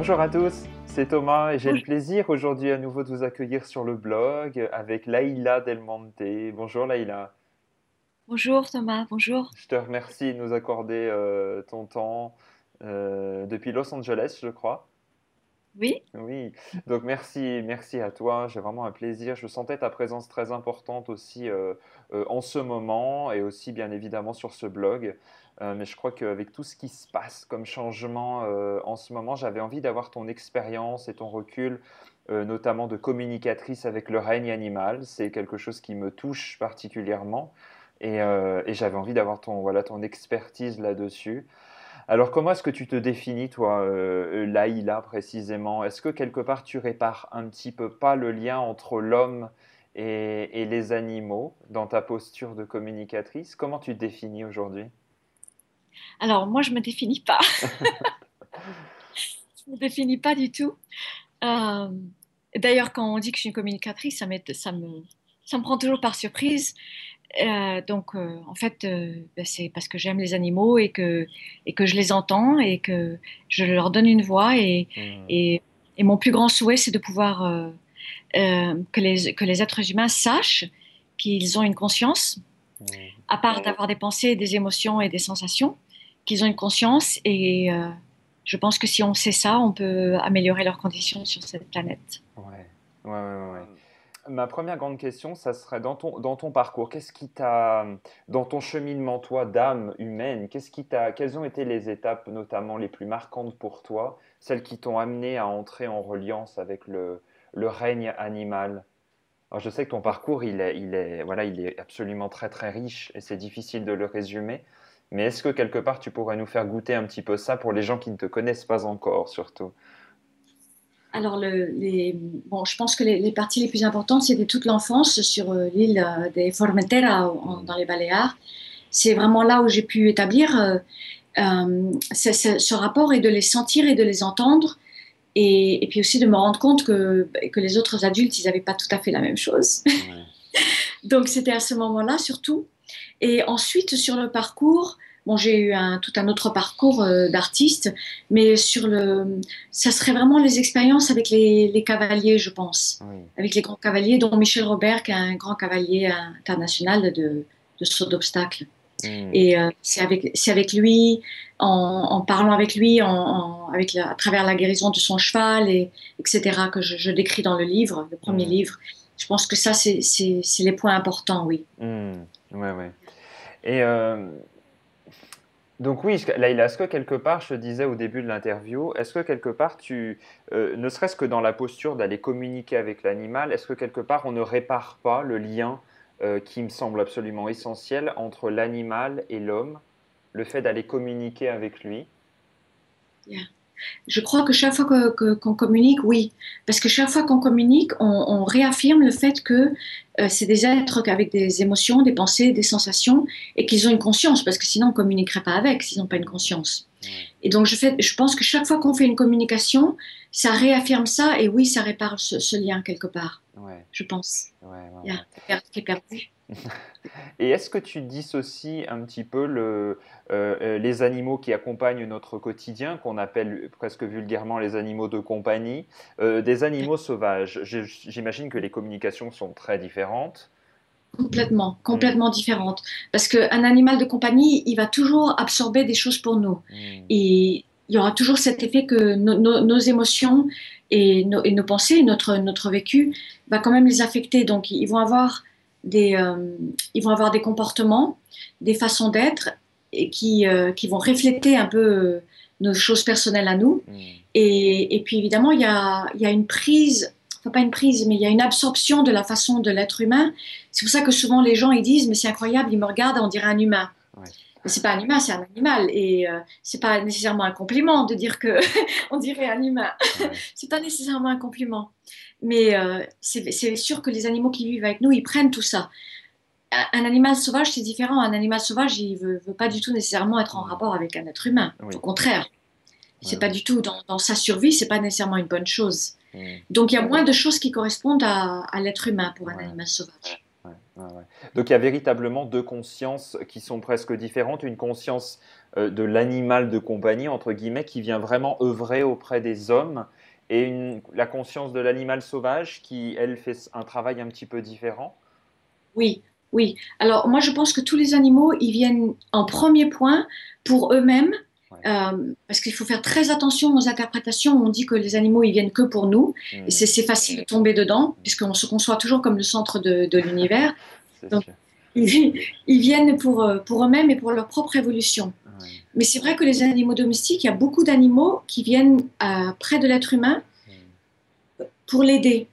Bonjour à tous, c'est Thomas et j'ai le plaisir aujourd'hui à nouveau de vous accueillir sur le blog avec Laïla Del Monte. Bonjour Laïla. Bonjour Thomas, bonjour. Je te remercie de nous accorder euh, ton temps euh, depuis Los Angeles, je crois. Oui. Oui, donc merci, merci à toi. J'ai vraiment un plaisir. Je sentais ta présence très importante aussi euh, en ce moment et aussi bien évidemment sur ce blog. Mais je crois qu'avec tout ce qui se passe comme changement en ce moment, j'avais envie d'avoir ton expérience et ton recul, notamment de communicatrice avec le règne animal. C'est quelque chose qui me touche particulièrement. Euh, et, j'avais envie d'avoir ton, voilà, ton expertise là-dessus. Alors, comment est-ce que tu te définis, toi, euh, Laïla, précisément? Est-ce que quelque part tu répares un petit peu pas le lien entre l'homme et, les animaux dans ta posture de communicatrice? Comment tu te définis aujourd'hui? Alors, moi, je ne me définis pas. je ne me définis pas du tout. Euh, d'ailleurs, quand on dit que je suis une communicatrice, ça, ça, me, ça me prend toujours par surprise. Euh, donc, euh, en fait, euh, ben, c'est parce que j'aime les animaux et que, et que je les entends et que je leur donne une voix. Et, mmh. et, et mon plus grand souhait, c'est de pouvoir que, les, que les êtres humains sachent qu'ils ont une conscience, mmh. à part d'avoir des pensées, des émotions et des sensations, qu'ils ont une conscience. Et je pense que si on sait ça, on peut améliorer leurs conditions sur cette planète. Ouais, ouais, ouais. ouais. Ma première grande question, ça serait dans ton, dans ton parcours, qu'est-ce qui t'a, dans ton cheminement, toi, d'âme humaine, qu'est-ce qui t'a, quelles ont été les étapes notamment les plus marquantes pour toi, celles qui t'ont amené à entrer en reliance avec le, le règne animal? Alors, je sais que ton parcours, il est, il est, voilà, il est absolument très très riche et c'est difficile de le résumer. Mais est-ce que quelque part tu pourrais nous faire goûter un petit peu ça pour les gens qui ne te connaissent pas encore, surtout? Alors, les, bon, je pense que les, parties les plus importantes, c'était toute l'enfance sur euh, l'île euh, des Formentera, dans les Baléares. C'est vraiment là où j'ai pu établir euh, ce, rapport et de les sentir et de les entendre. Et, puis aussi de me rendre compte que, que les autres adultes, ils n'avaient pas tout à fait la même chose. Donc, c'était à ce moment-là surtout. Et ensuite, sur le parcours, Bon, j'ai eu un, tout un autre parcours euh, d'artiste, mais sur le, ça serait vraiment les expériences avec les, cavaliers, je pense, avec les grands cavaliers, dont Michel Robert, qui est un grand cavalier international de, de saut d'obstacles. Hmm. Et euh, c'est avec, avec lui, en, parlant avec lui, en, avec à travers la guérison de son cheval, et, etc., que je, décris dans le livre, le premier hmm. livre. Je pense que ça, c'est les points importants, oui. Mmh. Ouais, ouais. Et euh, donc oui, Laïla, est-ce que quelque part, je disais au début de l'interview, est-ce que quelque part, tu, euh, ne serait-ce que dans la posture d'aller communiquer avec l'animal, est-ce que quelque part, on ne répare pas le lien euh, qui me semble absolument essentiel entre l'animal et l'homme, le fait d'aller communiquer avec lui? Je crois que chaque fois qu'on communique, oui. Parce que chaque fois qu'on communique, on, réaffirme le fait que euh, c'est des êtres avec des émotions, des pensées, des sensations, et qu'ils ont une conscience, parce que sinon on ne communiquerait pas avec s'ils n'ont pas une conscience. Et donc je, fais, je pense que chaque fois qu'on fait une communication, ça réaffirme ça, et oui, ça répare ce, lien quelque part. Je pense. Il y a qui est perdu. Et est-ce que tu dissocies un petit peu le, euh, euh, les animaux qui accompagnent notre quotidien, qu'on appelle presque vulgairement les animaux de compagnie, euh, des animaux sauvages? J'imagine que les communications sont très différentes. Complètement, complètement différentes. Parce qu'un animal de compagnie, il va toujours absorber des choses pour nous. Hmm. Et il y aura toujours cet effet que nos émotions et nos, et nos, pensées, notre, notre vécu, va quand même les affecter. Donc, ils vont avoir des, euh, ils vont avoir des comportements, des façons d'être et qui, euh, qui vont refléter un peu euh, nos choses personnelles à nous. Mm. Et, et, puis évidemment, il y a, y a, une prise, enfin pas une prise, mais il y a une absorption de la façon de l'être humain. C'est pour ça que souvent les gens ils disent, mais c'est incroyable, ils me regardent, on dirait un humain. C'est pas un humain, c'est un animal. Et euh, c'est pas nécessairement un compliment de dire que on dirait un humain. c'est pas nécessairement un compliment. Mais euh, c'est sûr que les animaux qui vivent avec nous, ils prennent tout ça. Un, animal sauvage, c'est différent. Un animal sauvage, il veut, veut, pas du tout nécessairement être en rapport avec un être humain. Au contraire. C'est pas du tout dans, sa survie, c'est pas nécessairement une bonne chose. Donc il y a moins de choses qui correspondent à, à l'être humain pour un animal sauvage. Donc il y a véritablement deux consciences qui sont presque différentes. Une conscience euh, de l'animal de compagnie, entre guillemets, qui vient vraiment œuvrer auprès des hommes, et une, la conscience de l'animal sauvage qui, elle, fait un travail un petit peu différent. Oui, oui. Alors moi, je pense que tous les animaux, ils viennent en premier point pour eux-mêmes euh, parce qu'il faut faire très attention aux interprétations. On dit que les animaux, ils viennent que pour nous. Et mmh. c'est facile de tomber dedans, mmh. puisqu'on se conçoit toujours comme le centre de, l'univers. Donc, ils, viennent pour, euh, pour eux-mêmes et pour leur propre évolution. Mais c'est vrai que les animaux domestiques, il y a beaucoup d'animaux qui viennent euh, près de l'être humain mmh. pour l'aider.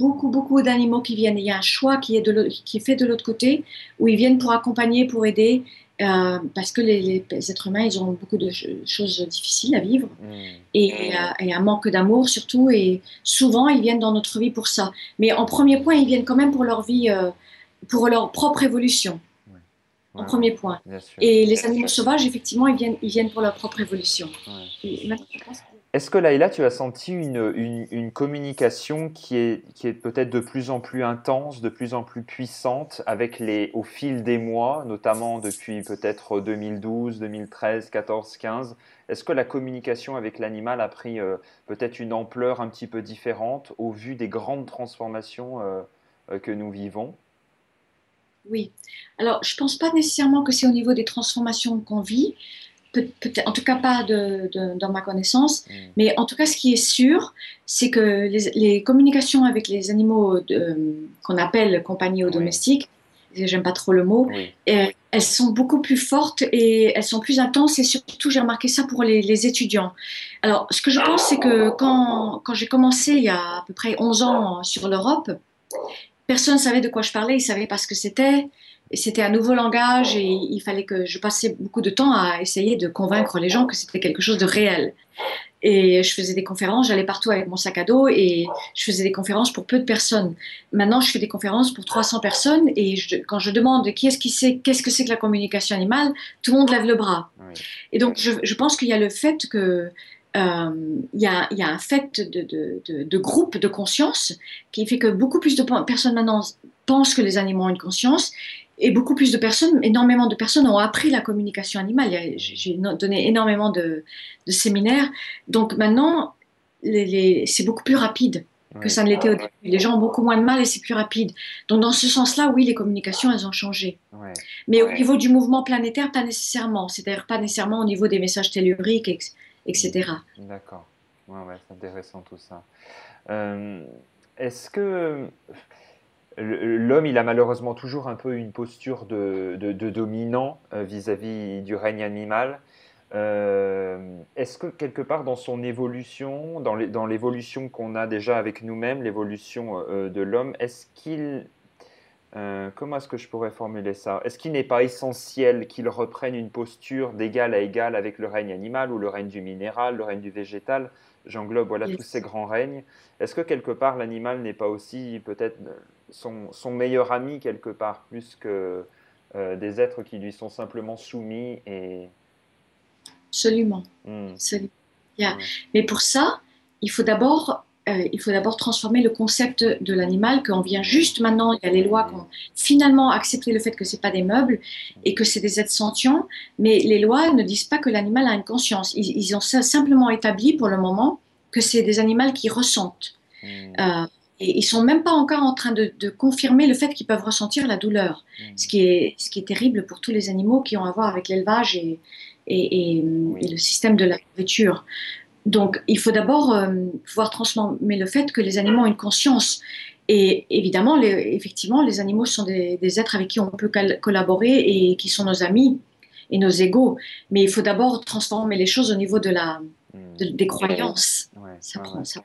Beaucoup, beaucoup d'animaux qui viennent. Il y a un choix qui est, de qui est fait de l'autre côté, où ils viennent pour accompagner, pour aider. Euh, parce que les, êtres humains, ils ont beaucoup de choses difficiles à vivre mm. et, euh, et, un manque d'amour surtout. Et souvent, ils viennent dans notre vie pour ça. Mais en premier point, ils viennent quand même pour leur vie, euh, pour leur propre évolution. En premier point. Et les animaux sauvages, effectivement, ils viennent, ils viennent pour leur propre évolution. Et, est-ce que Laïla, tu as senti une, une, communication qui est, qui est peut-être de plus en plus intense, de plus en plus puissante avec les, au fil des mois, notamment depuis peut-être 2012, 2013, 14, 15 Est-ce que la communication avec l'animal a pris euh, peut-être une ampleur un petit peu différente au vu des grandes transformations euh, euh, que nous vivons? Oui. Alors, je ne pense pas nécessairement que c'est au niveau des transformations qu'on vit, en tout cas pas de, dans ma connaissance, mm. mais en tout cas ce qui est sûr, c'est que les, communications avec les animaux qu'on appelle compagnie ou domestiques, j'aime pas trop le mot, elles sont beaucoup plus fortes et elles sont plus intenses et surtout j'ai remarqué ça pour les, étudiants. Alors ce que je pense c'est que quand, quand j'ai commencé il y a à peu près 11 ans sur l'Europe, personne ne savait de quoi je parlais, ils ne savaient pas ce que c'était c'était un nouveau langage et il fallait que je passais beaucoup de temps à essayer de convaincre les gens que c'était quelque chose de réel. Et je faisais des conférences, j'allais partout avec mon sac à dos et je faisais des conférences pour peu de personnes. Maintenant, je fais des conférences pour 300 personnes et quand je demande qui est-ce qui sait, qu'est-ce que c'est que la communication animale, tout le monde lève le bras. Et donc, je, pense qu'il y a le fait que euh, il, y a, il, y a, un fait de, de, de, groupe de conscience qui fait que beaucoup plus de personnes maintenant pensent que les animaux ont une conscience et beaucoup plus de personnes, énormément de personnes ont appris la communication animale. J'ai donné énormément de, séminaires. Donc maintenant, c'est beaucoup plus rapide que ça ne l'était au début. Les gens ont beaucoup moins de mal et c'est plus rapide. Donc dans ce sens-là, oui, les communications, elles ont changé. Mais au niveau du mouvement planétaire, pas nécessairement. C'est-à-dire pas nécessairement au niveau des messages telluriques, D'accord. Ouais, c'est intéressant tout ça. Euh, est-ce que L'homme, il a malheureusement toujours un peu une posture de, dominant euh, vis-à-vis du règne animal. Euh, est-ce que quelque part dans son évolution, dans l'évolution qu'on a déjà avec nous-mêmes, l'évolution de l'homme, est-ce qu'il... comment est-ce que je pourrais formuler ça? Est-ce qu'il n'est pas essentiel qu'il reprenne une posture d'égal à égal avec le règne animal ou le règne du minéral, le règne du végétal? J'englobe voilà, tous ces grands règnes. Est-ce que quelque part l'animal n'est pas aussi peut-être son, meilleur ami quelque part, plus que euh, des êtres qui lui sont simplement soumis et... Absolument. Hmm. Mais pour ça, il faut d'abord euh, il faut d'abord transformer le concept de l'animal, qu'on vient juste maintenant, il y a les lois qui ont finalement accepté le fait que ce pas des meubles et que c'est des êtres sentients, mais les lois ne disent pas que l'animal a une conscience. Ils, ont simplement établi pour le moment que c'est des animaux qui ressentent. Hmm. Euh, et ils sont même pas encore en train de, confirmer le fait qu'ils peuvent ressentir la douleur, mmh. ce, qui est, ce qui est terrible pour tous les animaux qui ont à voir avec l'élevage et, et, le système de la nourriture. Donc, il faut d'abord euh, pouvoir transformer le fait que les animaux ont une conscience. Et évidemment, les, effectivement, les animaux sont des, êtres avec qui on peut collaborer et qui sont nos amis et nos égaux. Mais il faut d'abord transformer les choses au niveau de la, mmh. des croyances. ça, prend, ça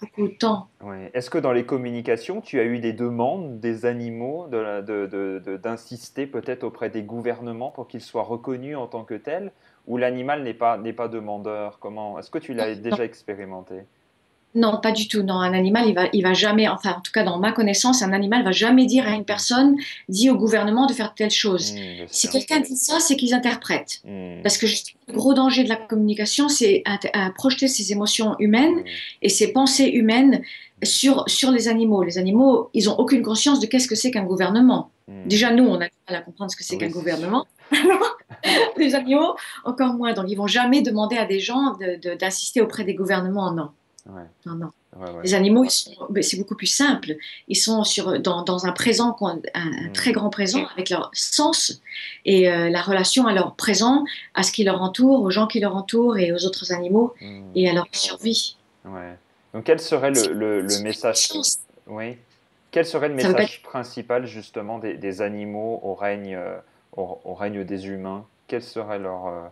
beaucoup de temps. Est-ce que dans les communications, tu as eu des demandes des animaux d'insister de, peut-être auprès des gouvernements pour qu'ils soient reconnus en tant que tels? Ou l'animal n'est pas, pas demandeur Comment Est-ce que tu l'as déjà expérimenté? Non, pas du tout. Non, un animal, il va, il va jamais, enfin, en tout cas, dans ma connaissance, un animal va jamais dire à une personne, dit au gouvernement de faire telle chose. Mmh, si quelqu'un dit ça, c'est qu'ils interprètent. Mmh. Parce que le gros danger de la communication, c'est à, projeter ses émotions humaines mmh. et ses pensées humaines sur, sur les animaux. Les animaux, ils ont aucune conscience de qu'est-ce que c'est qu'un gouvernement. Déjà, nous, on a du mal à comprendre ce que c'est qu'un gouvernement. les animaux, encore moins. Donc, ils vont jamais demander à des gens d'insister auprès des gouvernements. Non. Non, non. Les animaux, c'est beaucoup plus simple. Ils sont sur, dans, dans un présent, un, un, mm. très grand présent avec leur sens et euh, la relation à leur présent, à ce qui leur entoure, aux gens qui leur entourent et aux autres animaux mm. et à leur survie. Ouais. Donc, quel serait le, le, message Oui. Quel serait le message principal justement des, des animaux au règne, euh, au, règne des humains Quel serait leur euh,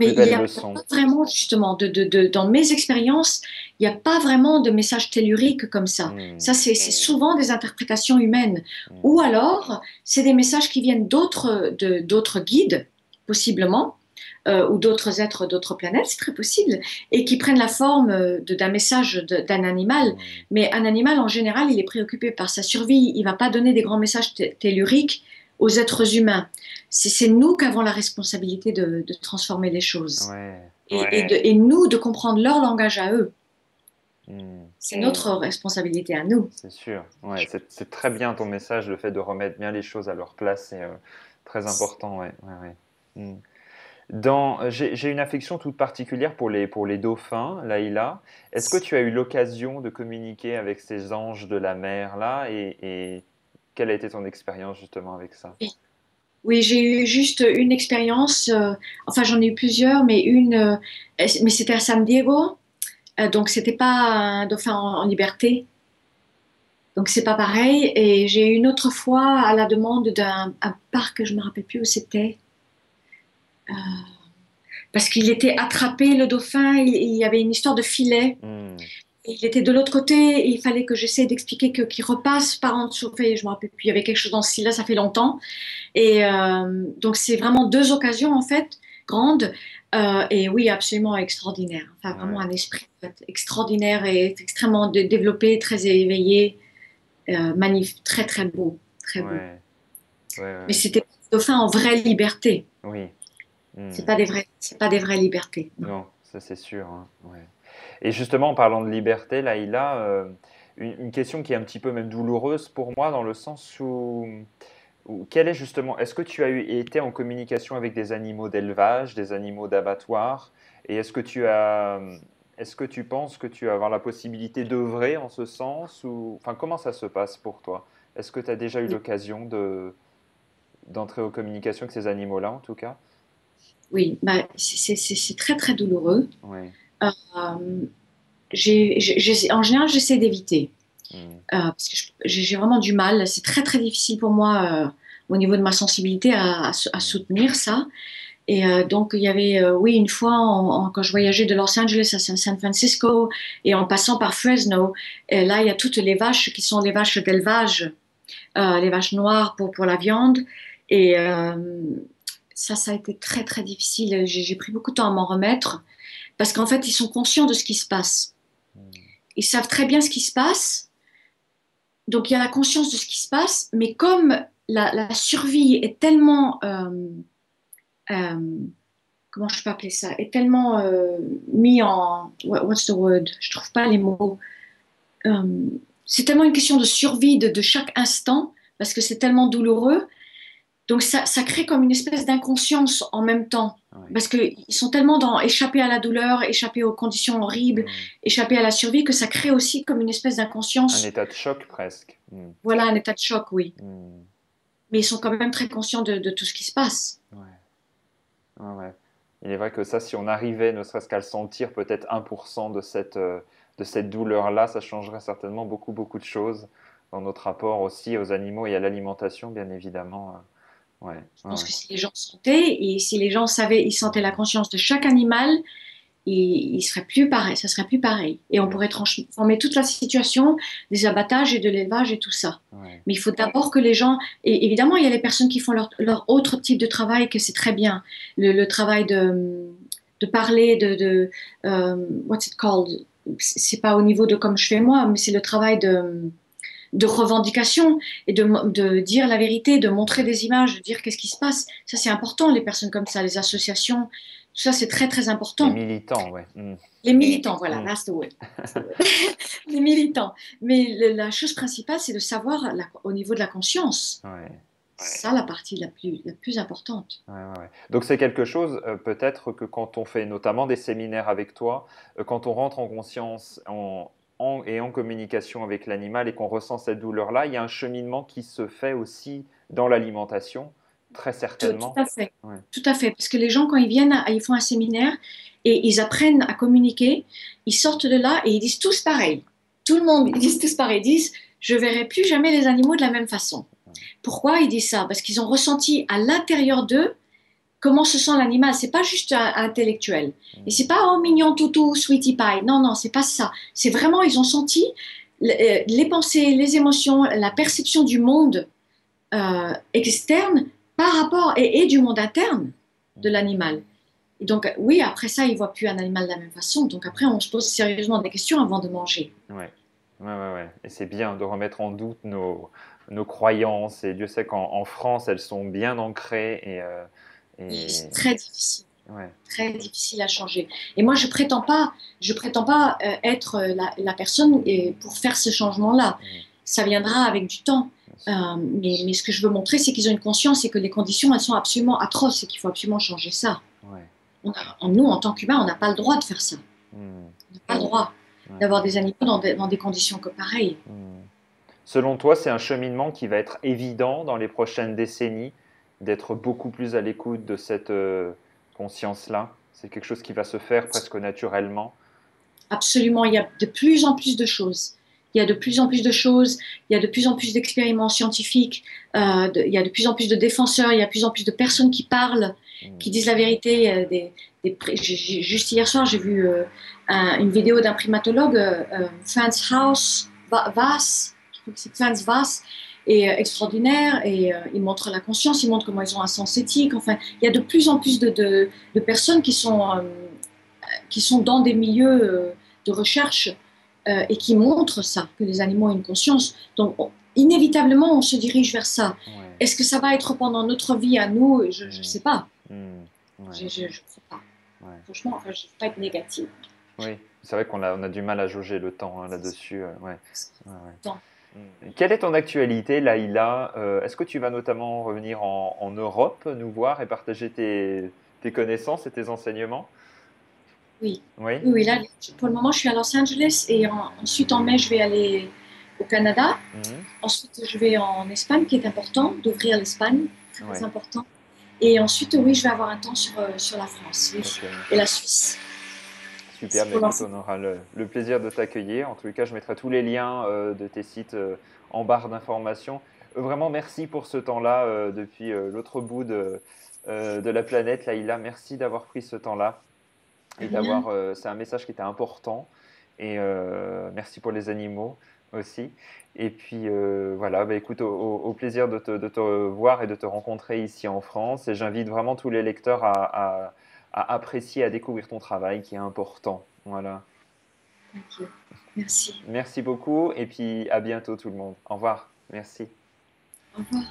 mais il y a Pas vraiment, justement, de, de, dans mes expériences, il n'y a pas vraiment de message tellurique comme ça. Hmm. Ça, c'est souvent des interprétations humaines. Hmm. Ou alors, c'est des messages qui viennent d'autres guides, possiblement, euh, ou d'autres êtres d'autres planètes, c'est très possible, et qui prennent la forme euh, d'un message d'un animal. Hmm. Mais un animal, en général, il est préoccupé par sa survie. Il ne va pas donner des grands messages telluriques aux êtres humains. C'est nous qui avons la responsabilité de, transformer les choses. Et, nous de comprendre leur langage à eux. Hmm. C'est notre responsabilité à nous. C'est sûr. Ouais, c'est très bien ton message, le fait de remettre bien les choses à leur place. C'est euh, très important. Ouais, hmm. Dans, j'ai une affection toute particulière pour les, pour les dauphins, Laïla. Est-ce que tu as eu l'occasion de communiquer avec ces anges de la mer là et quelle a été ton expérience justement avec ça? Oui. j'ai eu juste une expérience, euh, enfin j'en ai eu plusieurs, mais une, euh, mais c'était à San Diego, euh, donc c'était pas un dauphin en, liberté, donc c'est pas pareil. Et j'ai eu une autre fois à la demande d'un parc, je me rappelle plus où c'était, parce qu'il était attrapé le dauphin, il, y avait une histoire de filet. Hmm il était de l'autre côté et il fallait que j'essaie d'expliquer qu'il repasse par en dessous. je me rappelle plus, il y avait quelque chose dans ce style-là, ça fait longtemps. Et euh, donc, c'est vraiment deux occasions, en fait, grandes. Euh, et oui, absolument extraordinaire. Enfin, vraiment un esprit extraordinaire et extrêmement développé, très éveillé, euh, magnifique, très, très beau. Très beau. Mais c'était dauphin en vraie liberté. Oui. C'est pas des vraies, c'est pas des vraies libertés. Non, ça c'est sûr. Hein. Ouais. Et justement, en parlant de liberté, là, il a euh, une, question qui est un petit peu même douloureuse pour moi, dans le sens où, quel est justement, est-ce que tu as eu, été en communication avec des animaux d'élevage, des animaux d'abattoir, et est-ce que tu as, est-ce que tu penses que tu vas avoir la possibilité d'œuvrer en ce sens, ou, enfin, comment ça se passe pour toi? Est-ce que tu as déjà eu l'occasion de d'entrer en communication avec ces animaux-là, en tout cas? Oui, bah, c'est très très douloureux. Euh, en général, j'essaie d'éviter. Hmm. Euh, parce que j'ai vraiment du mal. C'est très, très difficile pour moi, euh, au niveau de ma sensibilité, à, soutenir ça. Et donc, il y avait, oui, une fois, quand je voyageais de Los Angeles à San Francisco et en passant par Fresno, et là, il y a toutes les vaches qui sont les vaches d'élevage, les vaches noires pour, pour la viande. Et ça, ça a été très, très difficile. J'ai pris beaucoup de temps à m'en remettre parce qu'en fait, ils sont conscients de ce qui se passe. Hmm. Ils savent très bien ce qui se passe. Donc, il y a la conscience de ce qui se passe, mais comme la, survie est tellement... Euh, euh, comment je peux appeler ça Est tellement euh, mis en... What's the word? Je trouve pas les mots. c'est tellement une question de survie de, de chaque instant, parce que c'est tellement douloureux donc ça, ça, crée comme une espèce d'inconscience en même temps, parce qu'ils sont tellement dans échapper à la douleur, échapper aux conditions horribles, échapper à la survie, que ça crée aussi comme une espèce d'inconscience. Un état de choc presque. Hmm. Voilà, un état de choc, oui. Hmm. Mais ils sont quand même très conscients de, tout ce qui se passe. Ouais. ouais. Il est vrai que ça, si on arrivait ne serait-ce qu'à le sentir, peut-être 1% de cette, euh, de cette douleur-là, ça changerait certainement beaucoup, beaucoup de choses dans notre rapport aussi aux animaux et à l'alimentation, bien évidemment. Je pense que si les gens sentaient et si les gens savaient, ils sentaient la conscience de chaque animal, il, il serait plus pareil, ça serait plus pareil. Et on pourrait transformer toute la situation des abattages et de l'élevage et tout ça. Mais il faut d'abord que les gens, et évidemment, il y a les personnes qui font leur, leur autre type de travail que c'est très bien, le, travail de, de parler, de, de um, what's it called, c'est pas au niveau de comme je fais moi, mais c'est le travail de, de revendication et de, de, dire la vérité, de montrer des images, de dire qu'est-ce qui se passe. Ça, c'est important, les personnes comme ça, les associations, tout ça, c'est très, très important. Les militants, oui. Mm. Les militants, voilà, mm. that's the way. les militants. Mais la chose principale, c'est de savoir au niveau de la conscience. Ouais. C'est ça la partie la plus, la plus importante. Ouais, ouais, Donc c'est quelque chose, euh, peut-être que quand on fait notamment des séminaires avec toi, euh, quand on rentre en conscience en, et en communication avec l'animal et qu'on ressent cette douleur-là, il y a un cheminement qui se fait aussi dans l'alimentation, très certainement. Tout, à fait. Tout à fait. Parce que les gens, quand ils viennent, ils font un séminaire et ils apprennent à communiquer, ils sortent de là et ils disent tous pareil. Tout le monde, ils disent tous pareil. Ils disent, je verrai plus jamais les animaux de la même façon. Pourquoi ils disent ça? Parce qu'ils ont ressenti à l'intérieur d'eux comment se sent l'animal. C'est pas juste intellectuel. Et c'est pas oh mignon toutou, sweetie pie. Non, non, c'est pas ça. C'est vraiment ils ont senti euh, les pensées, les émotions, la perception du monde euh, externe par rapport et, du monde interne de l'animal. Et donc oui, après ça, ils voient plus un animal de la même façon. Donc après, on se pose sérieusement des questions avant de manger. Ouais, ouais. ouais. Et c'est bien de remettre en doute nos nos croyances. Et Dieu sait qu'en France, elles sont bien ancrées. Et, euh, C'est très difficile. Très difficile à changer. Et moi, je prétends pas, je prétends pas euh, être la, personne pour faire ce changement-là. Mmh. Ça viendra avec du temps. Euh, mais, mais, ce que je veux montrer, c'est qu'ils ont une conscience et que les conditions, elles sont absolument atroces et qu'il faut absolument changer ça. nous, en tant qu'humains, on n'a pas le droit de faire ça. Mmh. On n'a pas le droit d'avoir des animaux dans des, dans des conditions que pareilles. Mmh. Selon toi, c'est un cheminement qui va être évident dans les prochaines décennies, d'être beaucoup plus à l'écoute de cette euh, conscience-là C'est quelque chose qui va se faire presque naturellement Absolument, il y a de plus en plus de choses. Il y a de plus en plus de choses, il y a de plus en plus d'expériments scientifiques, euh, il y a de plus en plus de défenseurs, il y a de plus en plus de personnes qui parlent, mmh. qui disent la vérité. Des, juste hier soir, j'ai vu euh, une vidéo d'un primatologue, Franz Haus, Vass, Franz Vass est euh, extraordinaire et euh, il montre la conscience, il montre comment ils ont un sens éthique. Enfin, il y a de plus en plus de, de, personnes qui sont, euh, qui sont dans des milieux de recherche et qui montrent ça, que les animaux ont une conscience. Donc, inévitablement, on se dirige vers ça. Est-ce que ça va être pendant notre vie à nous? Je ne mm. sais pas. Mm. Je ne sais pas. Franchement, je ne veux pas être négative. Oui, c'est vrai qu'on a, on a du mal à jauger le temps hein, là-dessus. ouais. Temps. Mm. Quelle est ton actualité, Laïla? Euh, Est-ce que tu vas notamment revenir en, Europe, nous voir et partager tes, connaissances et tes enseignements? Oui. oui. Oui, là, pour le moment, je suis à Los Angeles et ensuite en mai, je vais aller au Canada. Mm. Ensuite, je vais en Espagne, qui est important, d'ouvrir l'Espagne, très important. Et ensuite, oui, je vais avoir un temps sur, euh, sur la France et la Suisse. Super, mais on aura le, plaisir de t'accueillir. En tous les cas, je mettrai tous les liens euh, de tes sites euh, en barre d'informations. Euh, vraiment, merci pour ce temps-là depuis l'autre bout de, de, la planète, Laïla. Merci d'avoir pris ce temps-là. Et d'avoir, c'est un message qui était important. Et merci pour les animaux aussi. Et puis voilà, bah, écoute, au, plaisir de te, de te, voir et de te rencontrer ici en France. Et j'invite vraiment tous les lecteurs à à apprécier, à découvrir ton travail qui est important. Voilà. Merci. Merci beaucoup et puis à bientôt tout le monde. Au revoir. Merci. Au revoir.